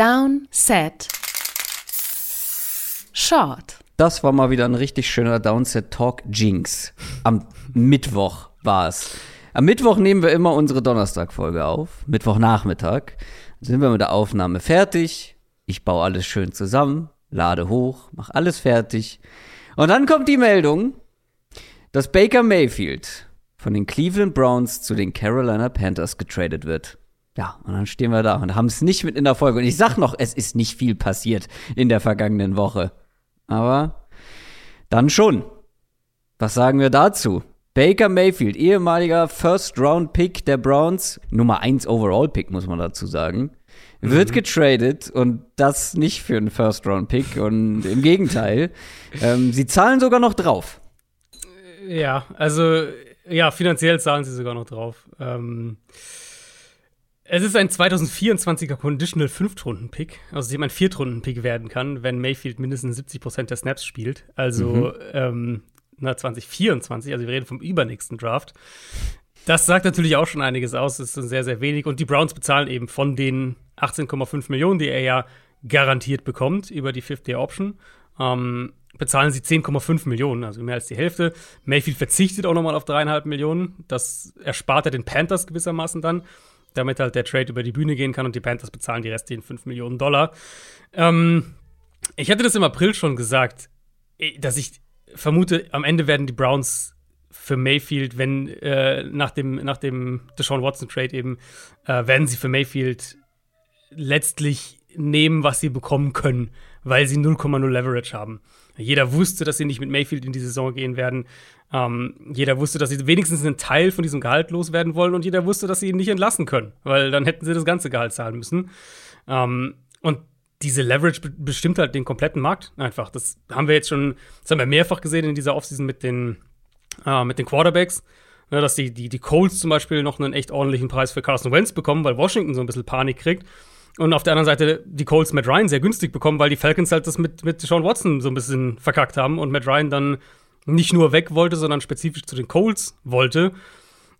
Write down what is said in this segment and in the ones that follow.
Down, Set, Short. Das war mal wieder ein richtig schöner Downset Talk Jinx. Am Mittwoch war es. Am Mittwoch nehmen wir immer unsere Donnerstag-Folge auf. Mittwochnachmittag. Sind wir mit der Aufnahme fertig. Ich baue alles schön zusammen, lade hoch, mache alles fertig. Und dann kommt die Meldung, dass Baker Mayfield von den Cleveland Browns zu den Carolina Panthers getradet wird. Ja, und dann stehen wir da und haben es nicht mit in der Folge. Und ich sag noch, es ist nicht viel passiert in der vergangenen Woche. Aber dann schon. Was sagen wir dazu? Baker Mayfield, ehemaliger First-Round-Pick der Browns, Nummer 1 Overall-Pick, muss man dazu sagen, wird mhm. getradet und das nicht für einen First-Round-Pick und im Gegenteil, ähm, sie zahlen sogar noch drauf. Ja, also ja, finanziell zahlen sie sogar noch drauf. Ähm, es ist ein 2024er Conditional Fünftrunden-Pick, aus dem ein Viertrunden-Pick werden kann, wenn Mayfield mindestens 70% der Snaps spielt. Also mhm. ähm, na, 2024, also wir reden vom übernächsten Draft. Das sagt natürlich auch schon einiges aus. Das ist sehr, sehr wenig. Und die Browns bezahlen eben von den 18,5 Millionen, die er ja garantiert bekommt über die Fifth-Year-Option, ähm, bezahlen sie 10,5 Millionen, also mehr als die Hälfte. Mayfield verzichtet auch nochmal auf dreieinhalb Millionen. Das erspart er den Panthers gewissermaßen dann, damit halt der Trade über die Bühne gehen kann und die Panthers bezahlen die restlichen 5 Millionen Dollar. Ähm, ich hatte das im April schon gesagt, eh, dass ich vermute, am Ende werden die Browns für Mayfield, wenn äh, nach dem, nach dem Deshaun Watson Trade eben, äh, werden sie für Mayfield letztlich nehmen, was sie bekommen können, weil sie 0,0 Leverage haben. Jeder wusste, dass sie nicht mit Mayfield in die Saison gehen werden. Ähm, jeder wusste, dass sie wenigstens einen Teil von diesem Gehalt loswerden wollen und jeder wusste, dass sie ihn nicht entlassen können, weil dann hätten sie das ganze Gehalt zahlen müssen. Ähm, und diese Leverage bestimmt halt den kompletten Markt einfach. Das haben wir jetzt schon, das haben wir mehrfach gesehen in dieser Offseason mit den, äh, mit den Quarterbacks. Ne, dass die, die, die Colts zum Beispiel noch einen echt ordentlichen Preis für Carson Wentz bekommen, weil Washington so ein bisschen Panik kriegt. Und auf der anderen Seite die Colts Matt Ryan sehr günstig bekommen, weil die Falcons halt das mit, mit Sean Watson so ein bisschen verkackt haben und Matt Ryan dann nicht nur weg wollte, sondern spezifisch zu den Colts wollte.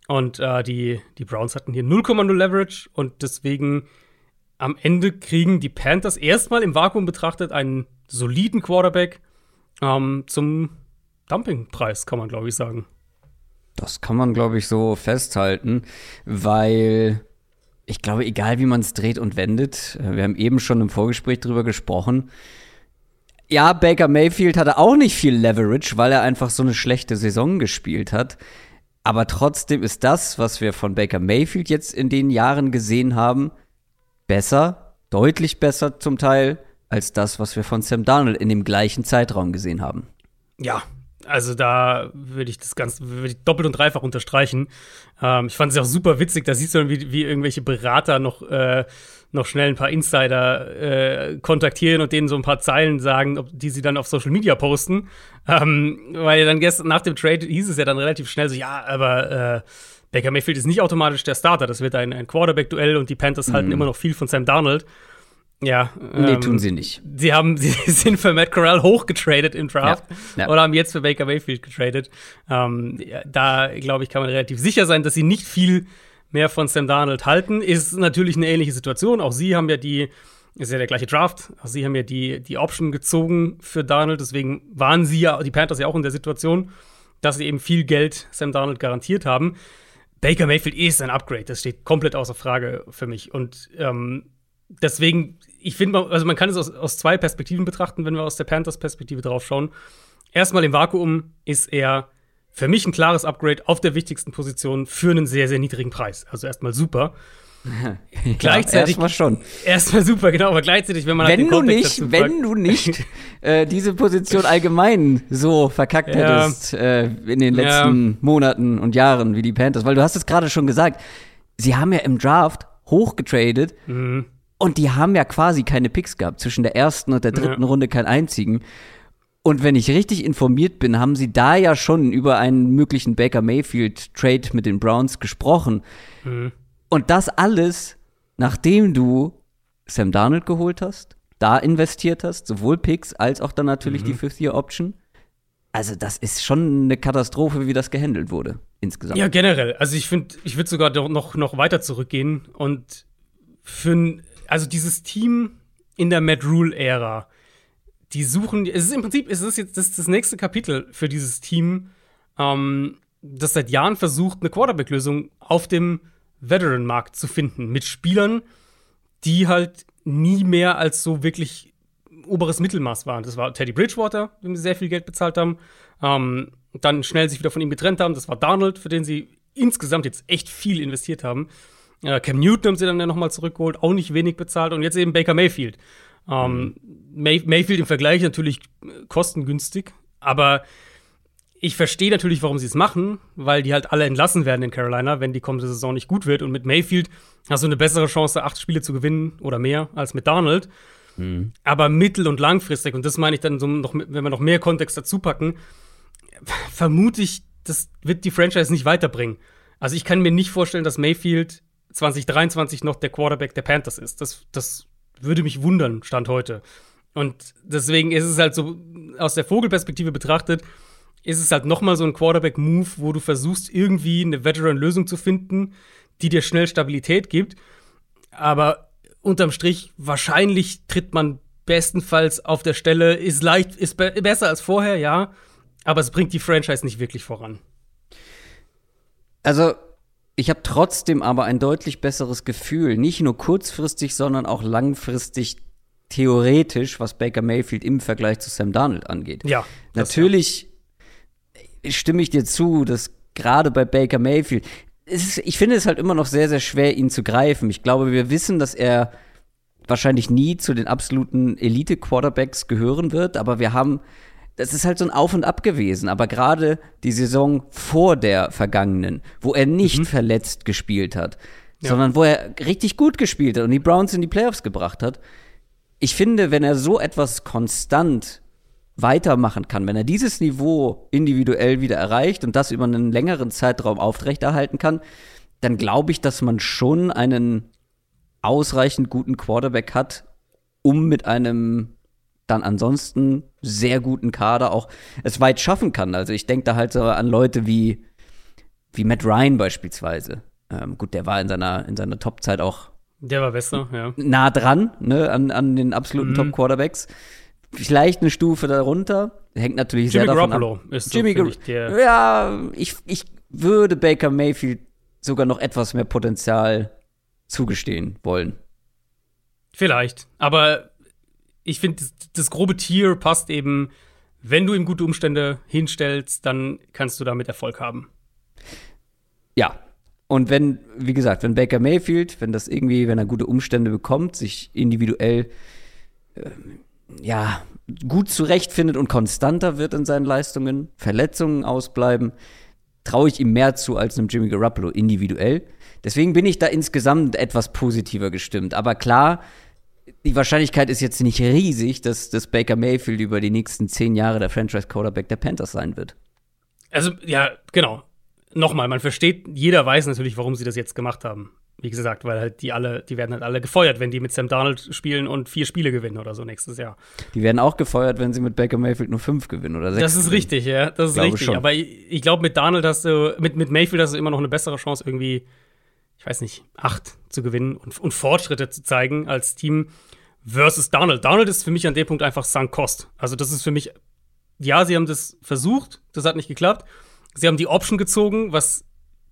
Und äh, die, die Browns hatten hier 0,0 Leverage und deswegen am Ende kriegen die Panthers erstmal im Vakuum betrachtet einen soliden Quarterback ähm, zum Dumpingpreis, kann man, glaube ich, sagen. Das kann man, glaube ich, so festhalten, weil ich glaube, egal wie man es dreht und wendet, äh, wir haben eben schon im Vorgespräch drüber gesprochen. Ja, Baker Mayfield hatte auch nicht viel Leverage, weil er einfach so eine schlechte Saison gespielt hat. Aber trotzdem ist das, was wir von Baker Mayfield jetzt in den Jahren gesehen haben, besser, deutlich besser zum Teil, als das, was wir von Sam Darnold in dem gleichen Zeitraum gesehen haben. Ja, also da würde ich das Ganze würde ich doppelt und dreifach unterstreichen. Ähm, ich fand es auch super witzig, da siehst du wie, wie irgendwelche Berater noch, äh, noch schnell ein paar Insider äh, kontaktieren und denen so ein paar Zeilen sagen, ob, die sie dann auf Social Media posten. Ähm, weil dann gestern nach dem Trade hieß es ja dann relativ schnell so, ja, aber äh, Baker Mayfield ist nicht automatisch der Starter. Das wird ein, ein Quarterback-Duell und die Panthers mhm. halten immer noch viel von Sam Darnold. Ja. Nee, ähm, tun sie nicht. Sie haben, sie sind für Matt Corral hochgetradet im Draft ja, ja. oder haben jetzt für Baker Mayfield getradet. Ähm, da, glaube ich, kann man relativ sicher sein, dass sie nicht viel mehr von Sam Darnold halten. Ist natürlich eine ähnliche Situation. Auch sie haben ja die, ist ja der gleiche Draft. Auch sie haben ja die, die Option gezogen für Darnold. Deswegen waren sie ja, die Panthers ja auch in der Situation, dass sie eben viel Geld Sam Darnold garantiert haben. Baker Mayfield ist ein Upgrade, das steht komplett außer Frage für mich. Und ähm, deswegen, ich finde, also man kann es aus, aus zwei Perspektiven betrachten, wenn wir aus der Panthers-Perspektive drauf schauen. Erstmal im Vakuum ist er für mich ein klares Upgrade auf der wichtigsten Position für einen sehr, sehr niedrigen Preis. Also erstmal super. gleichzeitig erstmal schon. Erstmal super, genau, aber gleichzeitig, wenn man wenn halt du nicht, wenn du nicht äh, diese Position allgemein so verkackt ja. hättest äh, in den letzten ja. Monaten und Jahren wie die Panthers, weil du hast es gerade schon gesagt, sie haben ja im Draft hochgetradet mhm. und die haben ja quasi keine Picks gehabt zwischen der ersten und der dritten ja. Runde keinen einzigen. Und wenn ich richtig informiert bin, haben sie da ja schon über einen möglichen Baker Mayfield Trade mit den Browns gesprochen. Mhm. Und das alles, nachdem du Sam Darnold geholt hast, da investiert hast, sowohl Picks als auch dann natürlich mhm. die Fifth-Year-Option. Also, das ist schon eine Katastrophe, wie das gehandelt wurde, insgesamt. Ja, generell. Also, ich finde, ich würde sogar noch, noch weiter zurückgehen und für also dieses Team in der Matt Rule-Ära. Die suchen, es ist im Prinzip, es ist jetzt das, das nächste Kapitel für dieses Team, ähm, das seit Jahren versucht, eine Quarterback-Lösung auf dem Veteran-Markt zu finden. Mit Spielern, die halt nie mehr als so wirklich oberes Mittelmaß waren. Das war Teddy Bridgewater, dem sie sehr viel Geld bezahlt haben. Ähm, dann schnell sich wieder von ihm getrennt haben. Das war Donald, für den sie insgesamt jetzt echt viel investiert haben. Äh, Cam Newton haben sie dann ja nochmal zurückgeholt, auch nicht wenig bezahlt. Und jetzt eben Baker Mayfield. Ähm. May Mayfield im Vergleich natürlich kostengünstig, aber ich verstehe natürlich, warum sie es machen, weil die halt alle entlassen werden in Carolina, wenn die kommende Saison nicht gut wird. Und mit Mayfield hast du eine bessere Chance, acht Spiele zu gewinnen oder mehr als mit Donald. Mhm. Aber mittel- und langfristig, und das meine ich dann so noch, wenn wir noch mehr Kontext dazu packen, vermute ich, das wird die Franchise nicht weiterbringen. Also ich kann mir nicht vorstellen, dass Mayfield 2023 noch der Quarterback der Panthers ist. Das, das würde mich wundern, Stand heute. Und deswegen ist es halt so, aus der Vogelperspektive betrachtet, ist es halt nochmal so ein Quarterback-Move, wo du versuchst, irgendwie eine Veteran-Lösung zu finden, die dir schnell Stabilität gibt. Aber unterm Strich, wahrscheinlich tritt man bestenfalls auf der Stelle, ist leicht, ist be besser als vorher, ja. Aber es bringt die Franchise nicht wirklich voran. Also, ich habe trotzdem aber ein deutlich besseres Gefühl, nicht nur kurzfristig, sondern auch langfristig theoretisch, was Baker Mayfield im Vergleich zu Sam Darnold angeht. Ja. Natürlich ja. stimme ich dir zu, dass gerade bei Baker Mayfield, ist, ich finde es halt immer noch sehr, sehr schwer, ihn zu greifen. Ich glaube, wir wissen, dass er wahrscheinlich nie zu den absoluten Elite-Quarterbacks gehören wird, aber wir haben das ist halt so ein Auf und Ab gewesen. Aber gerade die Saison vor der vergangenen, wo er nicht mhm. verletzt gespielt hat, ja. sondern wo er richtig gut gespielt hat und die Browns in die Playoffs gebracht hat. Ich finde, wenn er so etwas konstant weitermachen kann, wenn er dieses Niveau individuell wieder erreicht und das über einen längeren Zeitraum aufrechterhalten kann, dann glaube ich, dass man schon einen ausreichend guten Quarterback hat, um mit einem dann ansonsten sehr guten Kader auch es weit schaffen kann. Also ich denke da halt so an Leute wie, wie Matt Ryan beispielsweise. Ähm, gut, der war in seiner, in seiner Top-Zeit auch der war besser, ja. Nah dran, ne, an, an den absoluten mhm. Top-Quarterbacks. Vielleicht eine Stufe darunter. Hängt natürlich Jimmy sehr davon Garoppolo ab. ist Jimmy so, ich, Ja, ich, ich würde Baker Mayfield sogar noch etwas mehr Potenzial zugestehen wollen. Vielleicht. Aber ich finde, das, das, grobe Tier passt eben, wenn du ihm gute Umstände hinstellst, dann kannst du damit Erfolg haben. Ja. Und wenn, wie gesagt, wenn Baker Mayfield, wenn das irgendwie, wenn er gute Umstände bekommt, sich individuell äh, ja, gut zurechtfindet und konstanter wird in seinen Leistungen, Verletzungen ausbleiben, traue ich ihm mehr zu als einem Jimmy Garoppolo individuell. Deswegen bin ich da insgesamt etwas positiver gestimmt. Aber klar, die Wahrscheinlichkeit ist jetzt nicht riesig, dass, dass Baker Mayfield über die nächsten zehn Jahre der Franchise-Quarterback der Panthers sein wird. Also, ja, genau. Nochmal, man versteht, jeder weiß natürlich, warum sie das jetzt gemacht haben. Wie gesagt, weil halt die alle, die werden halt alle gefeuert, wenn die mit Sam Darnold spielen und vier Spiele gewinnen oder so nächstes Jahr. Die werden auch gefeuert, wenn sie mit Baker Mayfield nur fünf gewinnen oder sechs. Das ist gewinnen. richtig, ja. Das ist richtig. Schon. Aber ich, ich glaube, mit Darnold hast du, mit, mit Mayfield hast du immer noch eine bessere Chance, irgendwie ich weiß nicht, acht zu gewinnen und, und Fortschritte zu zeigen als Team versus Donald. Donald ist für mich an dem Punkt einfach sunk cost. Also das ist für mich, ja, sie haben das versucht, das hat nicht geklappt. Sie haben die Option gezogen, was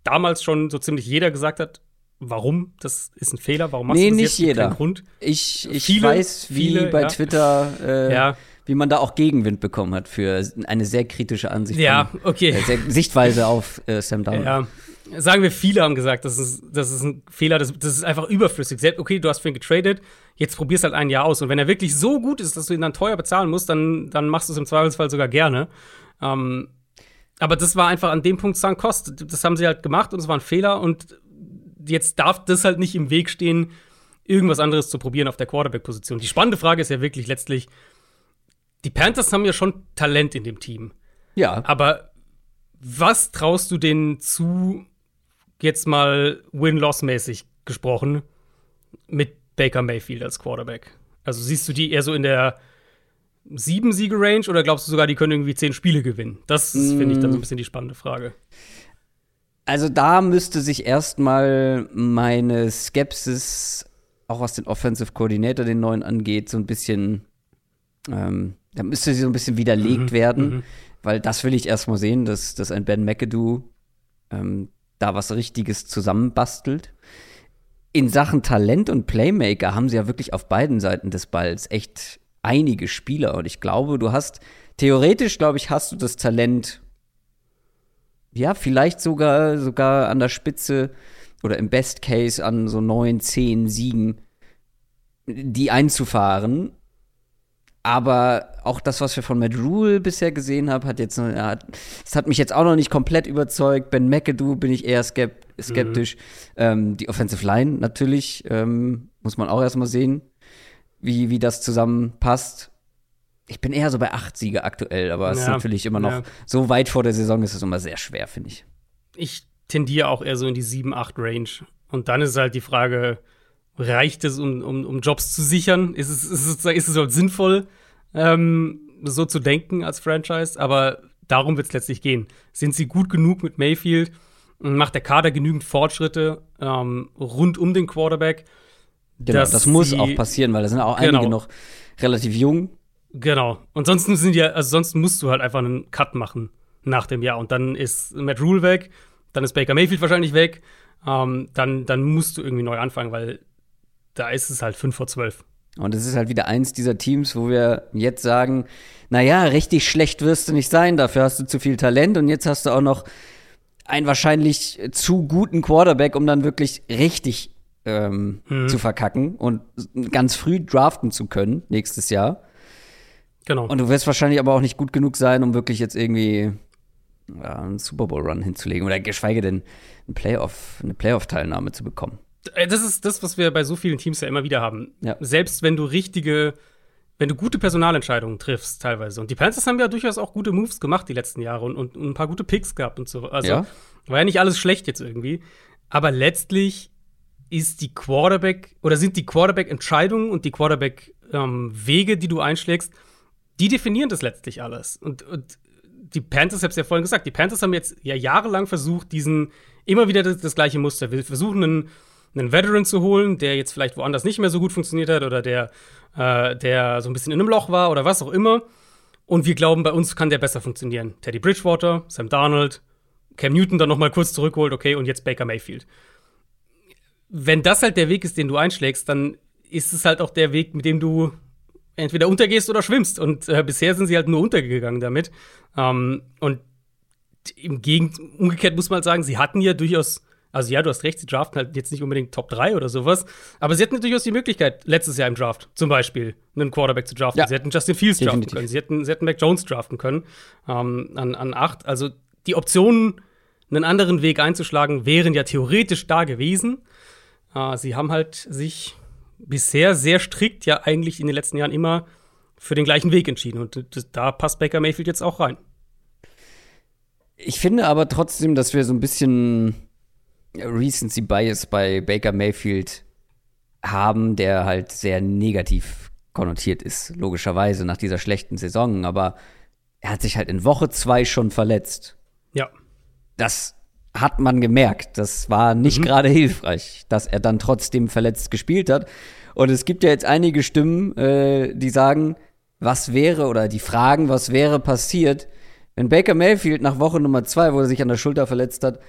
damals schon so ziemlich jeder gesagt hat, warum? Das ist ein Fehler. Warum machst nee, du das nicht jetzt? jeder. Grund. Ich, ich viele, weiß, wie viele, bei ja. Twitter, äh, ja. wie man da auch Gegenwind bekommen hat für eine sehr kritische Ansicht. Ja, von, okay. Äh, Sichtweise auf äh, Sam Darnold. Ja sagen wir, viele haben gesagt, das ist, das ist ein Fehler, das, das ist einfach überflüssig. Selbst, okay, du hast für ihn getradet, jetzt probierst halt ein Jahr aus. Und wenn er wirklich so gut ist, dass du ihn dann teuer bezahlen musst, dann, dann machst du es im Zweifelsfall sogar gerne. Ähm, aber das war einfach an dem Punkt Sunk Cost. Das haben sie halt gemacht und es war ein Fehler. Und jetzt darf das halt nicht im Weg stehen, irgendwas anderes zu probieren auf der Quarterback-Position. Die spannende Frage ist ja wirklich letztlich, die Panthers haben ja schon Talent in dem Team. Ja. Aber was traust du denen zu, jetzt mal Win-Loss-mäßig gesprochen, mit Baker Mayfield als Quarterback? Also siehst du die eher so in der sieben Siege-Range oder glaubst du sogar, die können irgendwie zehn Spiele gewinnen? Das mm. finde ich dann so ein bisschen die spannende Frage. Also da müsste sich erstmal meine Skepsis auch was den Offensive Coordinator, den neuen angeht, so ein bisschen, ähm, da müsste sie so ein bisschen widerlegt Mhm, werden, mhm. weil das will ich erstmal sehen, dass, dass ein Ben McAdoo ähm, da was Richtiges zusammenbastelt. In Sachen Talent und Playmaker haben sie ja wirklich auf beiden Seiten des Balls echt einige Spieler und ich glaube, du hast, theoretisch glaube ich, hast du das Talent, ja, vielleicht sogar, sogar an der Spitze oder im Best Case an so neun, zehn Siegen, die einzufahren. Aber auch das, was wir von Matt Rule bisher gesehen haben, hat jetzt, ja, das hat mich jetzt auch noch nicht komplett überzeugt. Ben McAdoo bin ich eher skep skeptisch. Ähm, die Offensive Line natürlich ähm, muss man auch erstmal sehen, wie, wie das zusammenpasst. Ich bin eher so bei acht Siege aktuell, aber es ist Ja, natürlich immer noch ja. so weit vor der Saison ist es immer sehr schwer, finde ich. Ich tendiere auch eher so in die 7-8-Range. Und dann ist halt die Frage, reicht es, um, um, um Jobs zu sichern? Ist es, ist es, ist es überhaupt sinnvoll, ähm, so zu denken als Franchise? Aber darum wird es letztlich gehen. Sind sie gut genug mit Mayfield? Macht der Kader genügend Fortschritte ähm, rund um den Quarterback? Genau, das muss auch passieren, weil da sind auch Genau. einige noch relativ jung. Genau. Und sonst sind ja, also sonst musst du halt einfach einen Cut machen nach dem Jahr. Und dann ist Matt Rule weg, dann ist Baker Mayfield wahrscheinlich weg. Ähm, dann, dann musst du irgendwie neu anfangen, weil da ist es halt 5 vor 12. Und es ist halt wieder eins dieser Teams, wo wir jetzt sagen, naja, richtig schlecht wirst du nicht sein, dafür hast du zu viel Talent und jetzt hast du auch noch einen wahrscheinlich zu guten Quarterback, um dann wirklich richtig ähm, zu verkacken und ganz früh draften zu können nächstes Jahr. Genau. Und du wirst wahrscheinlich aber auch nicht gut genug sein, um wirklich jetzt irgendwie ja, einen Super Bowl Run hinzulegen oder geschweige denn ein Playoff, eine Playoff-Teilnahme zu bekommen. Äh, Das ist das, was wir bei so vielen Teams ja immer wieder haben. Ja. Selbst wenn du richtige, wenn du gute Personalentscheidungen triffst, teilweise. Und die Panthers haben ja durchaus auch gute Moves gemacht die letzten Jahre und, und, und ein paar gute Picks gehabt und so. Also Ja. war ja nicht alles schlecht jetzt irgendwie. Aber letztlich ist die Quarterback oder sind die Quarterback-Entscheidungen und die Quarterback-Wege, die du einschlägst, die definieren das letztlich alles. Und, und die Panthers, ich hab's ja vorhin gesagt, die Panthers haben jetzt ja jahrelang versucht, diesen immer wieder das, das gleiche Muster. Wir versuchen einen, einen Veteran zu holen, der jetzt vielleicht woanders nicht mehr so gut funktioniert hat oder der, äh, der so ein bisschen in einem Loch war oder was auch immer. Und wir glauben, bei uns kann der besser funktionieren. Teddy Bridgewater, Sam Darnold, Cam Newton dann noch mal kurz zurückholt, okay, und jetzt Baker Mayfield. Wenn das halt der Weg ist, den du einschlägst, dann ist es halt auch der Weg, mit dem du entweder untergehst oder schwimmst. Und äh, bisher sind sie halt nur untergegangen damit. Ähm, und im Gegend, umgekehrt muss man halt sagen, sie hatten ja durchaus, also ja, du hast recht, sie draften halt jetzt nicht unbedingt Top 3 oder sowas, aber sie hatten ja durchaus die Möglichkeit, letztes Jahr im Draft zum Beispiel einen Quarterback zu draften. Ja. Sie hätten Justin Fields draften Definitiv. können, sie hätten, sie hätten Mac Jones draften können ähm, an, an 8. Also die Optionen, einen anderen Weg einzuschlagen, wären ja theoretisch da gewesen. Äh, sie haben halt sich bisher sehr strikt ja eigentlich in den letzten Jahren immer für den gleichen Weg entschieden. Und das, da passt Baker Mayfield jetzt auch rein. Ich finde aber trotzdem, dass wir so ein bisschen Recency Bias bei Baker Mayfield haben, der halt sehr negativ konnotiert ist, logischerweise nach dieser schlechten Saison. Aber er hat sich halt in Woche zwei schon verletzt. Ja. Das hat man gemerkt. Das war nicht gerade hilfreich, dass er dann trotzdem verletzt gespielt hat. Und es gibt ja jetzt einige Stimmen, äh, die sagen, was wäre oder die fragen, was wäre passiert, wenn Baker Mayfield nach Woche Nummer zwei, wo er sich an der Schulter verletzt hat,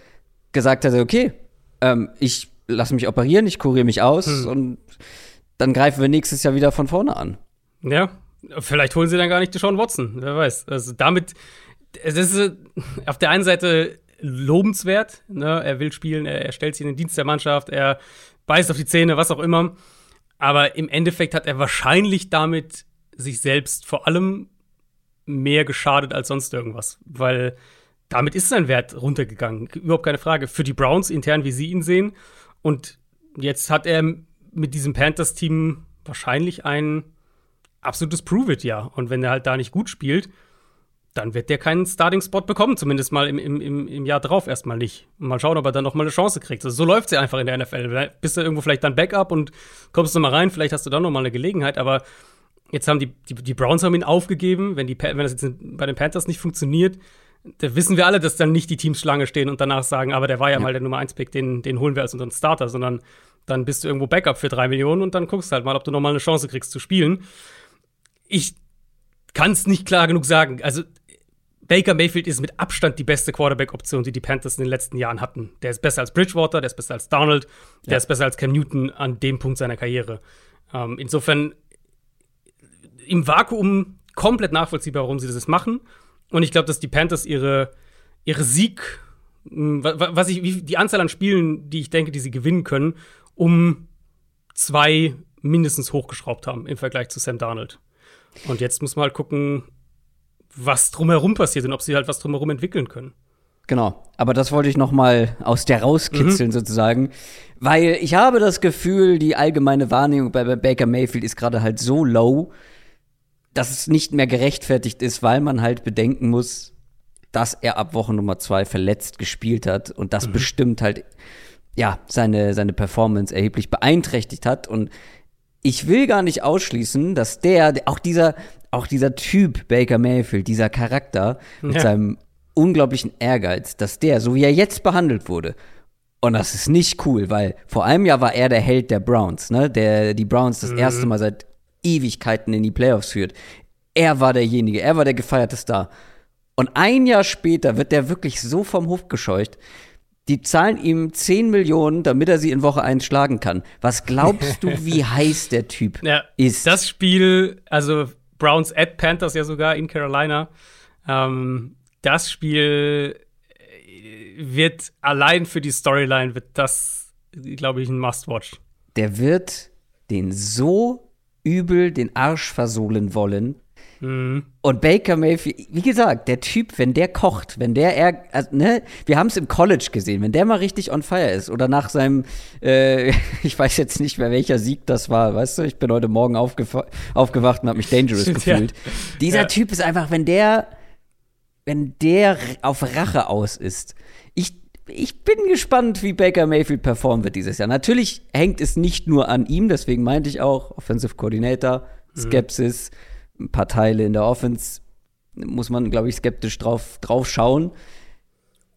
gesagt hätte, okay, ähm, ich lasse mich operieren, ich kuriere mich aus und dann greifen wir nächstes Jahr wieder von vorne an. Ja, vielleicht holen sie dann gar nicht Deshaun Watson, wer weiß. Also damit, es ist äh, auf der einen Seite lobenswert, ne? er will spielen, er, er stellt sich in den Dienst der Mannschaft, er beißt auf die Zähne, was auch immer. Aber im Endeffekt hat er wahrscheinlich damit sich selbst vor allem mehr geschadet als sonst irgendwas, weil damit ist sein Wert runtergegangen. Überhaupt keine Frage. Für die Browns intern, wie sie ihn sehen. Und jetzt hat er mit diesem Panthers-Team wahrscheinlich ein absolutes Prove-It-Jahr. Und wenn er halt da nicht gut spielt, dann wird der keinen Starting-Spot bekommen, zumindest mal im, im, im, Jahr drauf erstmal nicht. Mal schauen, ob er dann noch mal eine Chance kriegt. Also so läuft es ja einfach in der NFL. Bist du irgendwo vielleicht dann Backup und kommst du mal rein, vielleicht hast du dann noch mal eine Gelegenheit, aber jetzt haben die, die, die Browns haben ihn aufgegeben. Wenn, die, wenn das jetzt bei den Panthers nicht funktioniert, da wissen wir alle, dass dann nicht die Teams Schlange stehen und danach sagen, aber der war ja, mal der Nummer 1-Pick, den, den holen wir als unseren Starter, sondern dann bist du irgendwo Backup für drei Millionen und dann guckst du halt mal, ob du noch mal eine Chance kriegst zu spielen. Ich kann es nicht klar genug sagen. Also Baker Mayfield ist mit Abstand die beste Quarterback-Option, die die Panthers in den letzten Jahren hatten. Der ist besser als Bridgewater, der ist besser als Donald, der ja. ist besser als Cam Newton an dem Punkt seiner Karriere. Ähm, insofern im Vakuum komplett nachvollziehbar, warum sie das machen. Und ich glaube, dass die Panthers ihre, ihre Sieg, hm, was ich, die Anzahl an Spielen, die ich denke, die sie gewinnen können, um zwei mindestens hochgeschraubt haben im Vergleich zu Sam Darnold. Und jetzt muss man halt gucken, was drumherum passiert und ob sie halt was drumherum entwickeln können. Genau, aber das wollte ich noch mal aus der rauskitzeln mhm. sozusagen, weil ich habe das Gefühl, die allgemeine Wahrnehmung bei Baker Mayfield ist gerade halt so low, dass es nicht mehr gerechtfertigt ist, weil man halt bedenken muss, dass er ab Woche Nummer zwei verletzt gespielt hat und das mhm. bestimmt halt ja seine seine Performance erheblich beeinträchtigt hat und ich will gar nicht ausschließen, dass der auch dieser auch dieser Typ Baker Mayfield, dieser Charakter mit ja. seinem unglaublichen Ehrgeiz, dass der so wie er jetzt behandelt wurde und das ist nicht cool, weil vor einem Jahr war er der Held der Browns, ne? Der die Browns das mhm. erste Mal seit Ewigkeiten in die Playoffs führt. Er war derjenige, er war der gefeierte Star. Und ein Jahr später wird der wirklich so vom Hof gescheucht. Die zahlen ihm 10 Millionen, damit er sie in Woche 1 schlagen kann. Was glaubst du, wie heiß der Typ ja, ist? Das Spiel, also Browns at Panthers ja sogar in Carolina, ähm, das Spiel äh, wird allein für die Storyline, wird das, glaube ich, ein Must-Watch. Der wird den so übel den Arsch versohlen wollen. Mhm. Und Baker Mayfield, wie gesagt, der Typ, wenn der kocht, wenn der, er, also, ne, wir haben es im College gesehen, wenn der mal richtig on fire ist oder nach seinem, äh, ich weiß jetzt nicht mehr welcher Sieg das war, weißt du, ich bin heute Morgen aufgewacht und habe mich dangerous gefühlt. Ja. Dieser ja. Typ ist einfach, wenn der, wenn der auf Rache aus ist, ich ich bin gespannt, wie Baker Mayfield performen wird dieses Jahr. Natürlich hängt es nicht nur an ihm, deswegen meinte ich auch Offensive Coordinator, mhm. Skepsis, mhm. ein paar Teile in der Offense muss man, glaube ich, skeptisch drauf, drauf schauen.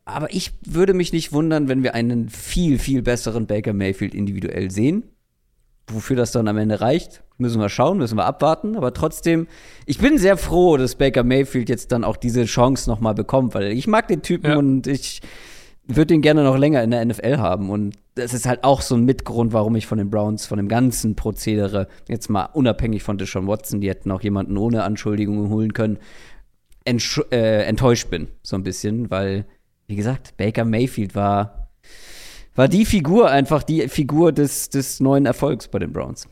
Aber ich würde mich nicht wundern, wenn wir einen viel, viel besseren Baker Mayfield individuell sehen. Wofür das dann am Ende reicht, müssen wir schauen, müssen wir abwarten. Aber trotzdem, ich bin sehr froh, dass Baker Mayfield jetzt dann auch diese Chance nochmal bekommt, weil ich mag den Typen ja. und ich würde ihn gerne noch länger in der NFL haben. Und das ist halt auch so ein Mitgrund, warum ich von den Browns, von dem ganzen Prozedere, jetzt mal unabhängig von Deshaun Watson, die hätten auch jemanden ohne Anschuldigungen holen können, äh, enttäuscht bin, so ein bisschen, weil, wie gesagt, Baker Mayfield war, war die Figur, einfach die Figur des, des neuen Erfolgs bei den Browns.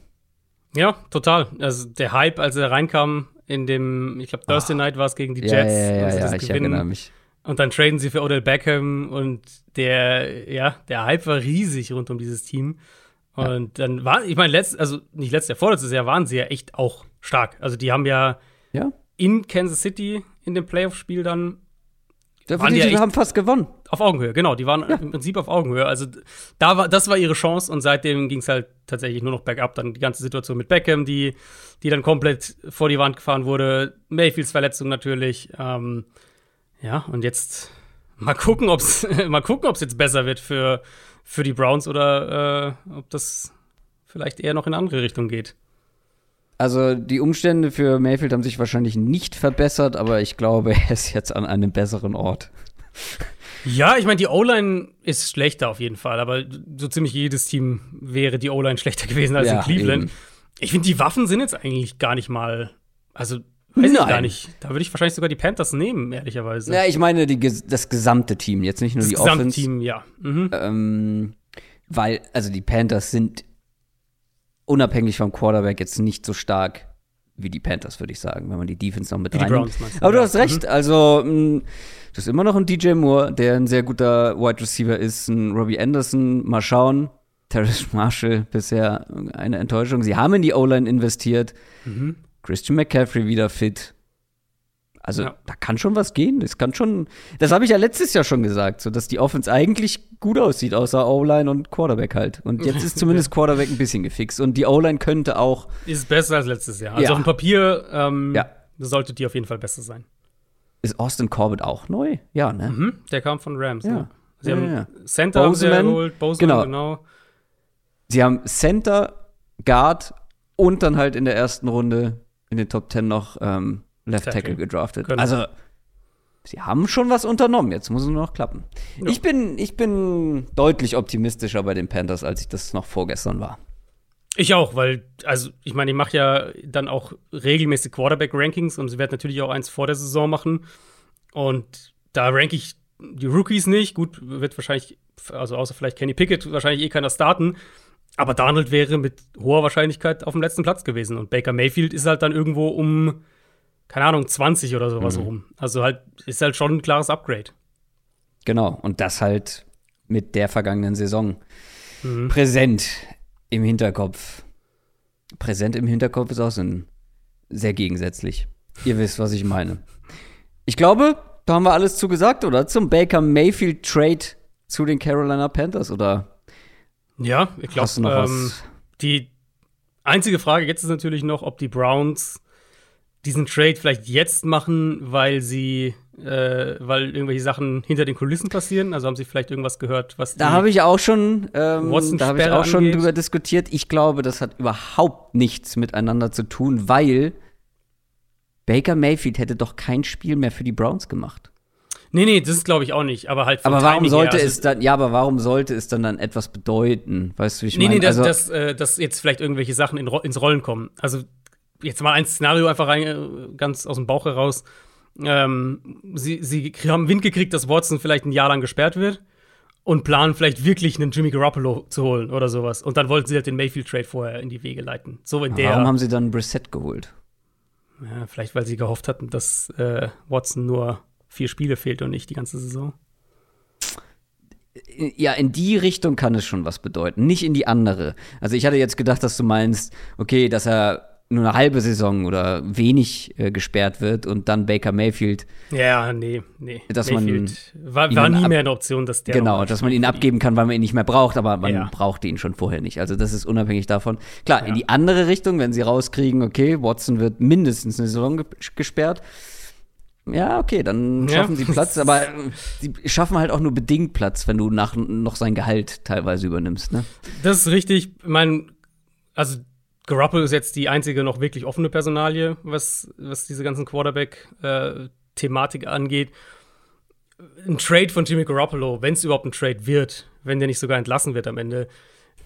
Ja, total. Also der Hype, als er reinkam in dem, ich glaube, Thursday oh. Night war es gegen die Jets. Ja, ja, ja, ja, ich erinnere mich und dann traden sie für Odell Beckham und der, ja, der Hype war riesig rund um dieses Team. Und ja. dann war, ich meine, letzt, also nicht letztes Jahr, vorletztes Jahr waren sie ja echt auch stark. Also die haben ja, ja. in Kansas City in dem Playoff-Spiel dann. Da waren die, die haben fast gewonnen. Auf Augenhöhe, genau. Die waren ja. im Prinzip auf Augenhöhe. Also da war, das war ihre Chance und seitdem ging es halt tatsächlich nur noch bergab. Dann die ganze Situation mit Beckham, die, die dann komplett vor die Wand gefahren wurde. Mayfields Verletzung natürlich. Ähm, ja, und jetzt mal gucken, ob es mal gucken, ob es jetzt besser wird für, für die Browns oder äh, ob das vielleicht eher noch in eine andere Richtung geht. Also die Umstände für Mayfield haben sich wahrscheinlich nicht verbessert, aber ich glaube, er ist jetzt an einem besseren Ort. Ja, ich meine, die O-Line ist schlechter auf jeden Fall, aber so ziemlich jedes Team wäre die O-Line schlechter gewesen als ja, in Cleveland. Eben. Ich finde, die Waffen sind jetzt eigentlich gar nicht mal. Also Weiß Nein. ich gar nicht. Da würde ich wahrscheinlich sogar die Panthers nehmen, ehrlicherweise. Ja, ich meine die, das gesamte Team, jetzt nicht nur das die Offense. Das gesamte Team, ja. Mhm. Ähm, weil, also die Panthers sind unabhängig vom Quarterback jetzt nicht so stark wie die Panthers, würde ich sagen, wenn man die Defense noch mit reinnimmt. Aber du ja. hast recht, mhm. also mh, mm, du hast immer noch einen DJ Moore, der ein sehr guter Wide Receiver ist, ein Robbie Anderson, mal schauen. Terrence Marshall bisher eine Enttäuschung. Sie haben in die O-Line investiert. Mhm. Christian McCaffrey wieder fit. Also ja. da kann schon was gehen. Das kann schon. Das habe ich ja letztes Jahr schon gesagt, so dass die Offense eigentlich gut aussieht, außer O-Line und Quarterback halt. Und jetzt ist zumindest Quarterback ein bisschen gefixt. Und die O-Line könnte auch. Ist besser als letztes Jahr. Also ja. auf dem Papier ähm, ja. sollte die auf jeden Fall besser sein. Ist Austin Corbett auch neu? Ja, ne? Mhm, der kam von Rams. Ja. Ne? Sie haben Center Boseman, geholt, Boseman, genau. genau. sie haben Center, Guard und dann halt in der ersten Runde in den Top 10 noch ähm, Left Tackle, Tackle gedraftet. Genau. Also, sie haben schon was unternommen. Jetzt muss es nur noch klappen. Ja. Ich, bin, ich bin deutlich optimistischer bei den Panthers, als ich das noch vorgestern war. Ich auch, weil, also, ich meine, ich mache ja dann auch regelmäßig Quarterback-Rankings und sie werden natürlich auch eins vor der Saison machen. Und da ranke ich die Rookies nicht. Gut, wird wahrscheinlich, also außer vielleicht Kenny Pickett, wahrscheinlich eh keiner starten. Aber Donald wäre mit hoher Wahrscheinlichkeit auf dem letzten Platz gewesen. Und Baker Mayfield ist halt dann irgendwo um, keine Ahnung, 20 oder sowas mhm. rum. Also halt, ist halt schon ein klares Upgrade. Genau, und das halt mit der vergangenen Saison mhm. präsent im Hinterkopf. Präsent im Hinterkopf ist auch so ein sehr gegensätzlich. Ihr wisst, was ich meine. Ich glaube, da haben wir alles zugesagt, oder? Zum Baker Mayfield Trade zu den Carolina Panthers, oder? Ja, ich glaube, ähm, die einzige Frage jetzt ist natürlich noch, ob die Browns diesen Trade vielleicht jetzt machen, weil sie, äh, weil irgendwelche Sachen hinter den Kulissen passieren. Also haben sie vielleicht irgendwas gehört, was da habe ich auch schon, ähm, da habe ich auch schon angeht. drüber diskutiert. Ich glaube, das hat überhaupt nichts miteinander zu tun, weil Baker Mayfield hätte doch kein Spiel mehr für die Browns gemacht. Nee, nee, das ist glaube ich auch nicht, aber halt Aber warum Timing sollte her, also es dann ja, aber warum sollte es dann dann etwas bedeuten? Weißt du, wie ich nee, meine? Nee, dass, also, dass, äh, dass jetzt vielleicht irgendwelche Sachen in, ins Rollen kommen. Also jetzt mal ein Szenario einfach rein, äh, ganz aus dem Bauch heraus. Ähm, sie, sie haben Wind gekriegt, dass Watson vielleicht ein Jahr lang gesperrt wird und planen vielleicht wirklich einen Jimmy Garoppolo zu holen oder sowas. Und dann wollten sie halt den Mayfield-Trade vorher in die Wege leiten. So in der. Warum haben sie dann Brissett geholt? Ja, vielleicht, weil sie gehofft hatten, dass äh, Watson nur vier Spiele fehlt und nicht die ganze Saison. Ja, in die Richtung kann es schon was bedeuten, nicht in die andere. Also ich hatte jetzt gedacht, dass du meinst, okay, dass er nur eine halbe Saison oder wenig äh, gesperrt wird und dann Baker Mayfield. Ja, nee, nee. Dass Mayfield man war, war nie mehr eine Option, dass der. Genau, dass man ihn abgeben kann, weil man ihn nicht mehr braucht, aber man ja. brauchte ihn schon vorher nicht. Also das ist unabhängig davon. Klar, ja. in die andere Richtung, wenn sie rauskriegen, okay, Watson wird mindestens eine Saison gesperrt. Ja, okay, dann schaffen ja. sie Platz, aber sie schaffen halt auch nur bedingt Platz, wenn du nach noch sein Gehalt teilweise übernimmst, ne? Das ist richtig. Ich meine, also Garoppolo ist jetzt die einzige noch wirklich offene Personalie, was, was diese ganzen Quarterback-Thematik äh, angeht. Ein Trade von Jimmy Garoppolo, wenn es überhaupt ein Trade wird, wenn der nicht sogar entlassen wird am Ende,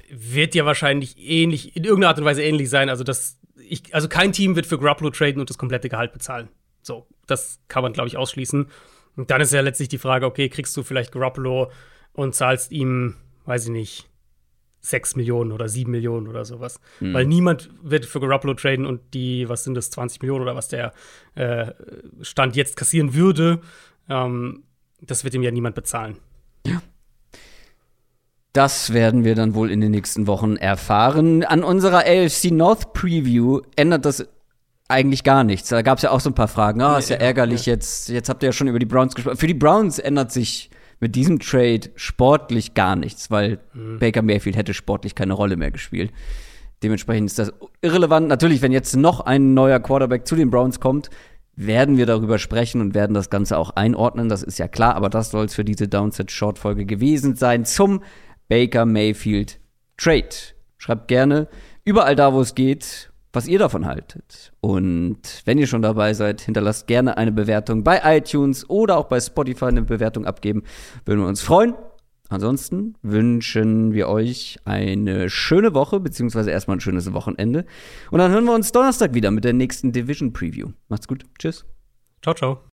wird ja wahrscheinlich ähnlich, in irgendeiner Art und Weise ähnlich sein. Also, das, ich, also kein Team wird für Garoppolo traden und das komplette Gehalt bezahlen. So, das kann man, glaube ich, ausschließen. Und dann ist ja letztlich die Frage, okay, kriegst du vielleicht Garoppolo und zahlst ihm, weiß ich nicht, 6 Millionen oder 7 Millionen oder sowas. Mhm. Weil niemand wird für Garoppolo traden und die, was sind das, 20 Millionen oder was der äh, Stand jetzt kassieren würde, ähm, das wird ihm ja niemand bezahlen. Ja. Das werden wir dann wohl in den nächsten Wochen erfahren. An unserer AFC North Preview ändert das eigentlich gar nichts. Da gab es ja auch so ein paar Fragen. Ah, oh, ist ja ärgerlich, jetzt, jetzt habt ihr ja schon über die Browns gesprochen. Für die Browns ändert sich mit diesem Trade sportlich gar nichts, weil mhm. Baker Mayfield hätte sportlich keine Rolle mehr gespielt. Dementsprechend ist das irrelevant. Natürlich, wenn jetzt noch ein neuer Quarterback zu den Browns kommt, werden wir darüber sprechen und werden das Ganze auch einordnen. Das ist ja klar, aber das soll es für diese Downset-Short-Folge gewesen sein zum Baker Mayfield Trade. Schreibt gerne überall da, wo es geht, was ihr davon haltet. Und wenn ihr schon dabei seid, hinterlasst gerne eine Bewertung bei iTunes oder auch bei Spotify eine Bewertung abgeben. Würden wir uns freuen. Ansonsten wünschen wir euch eine schöne Woche, beziehungsweise erstmal ein schönes Wochenende. Und dann hören wir uns Donnerstag wieder mit der nächsten Division Preview. Macht's gut. Tschüss. Ciao, ciao.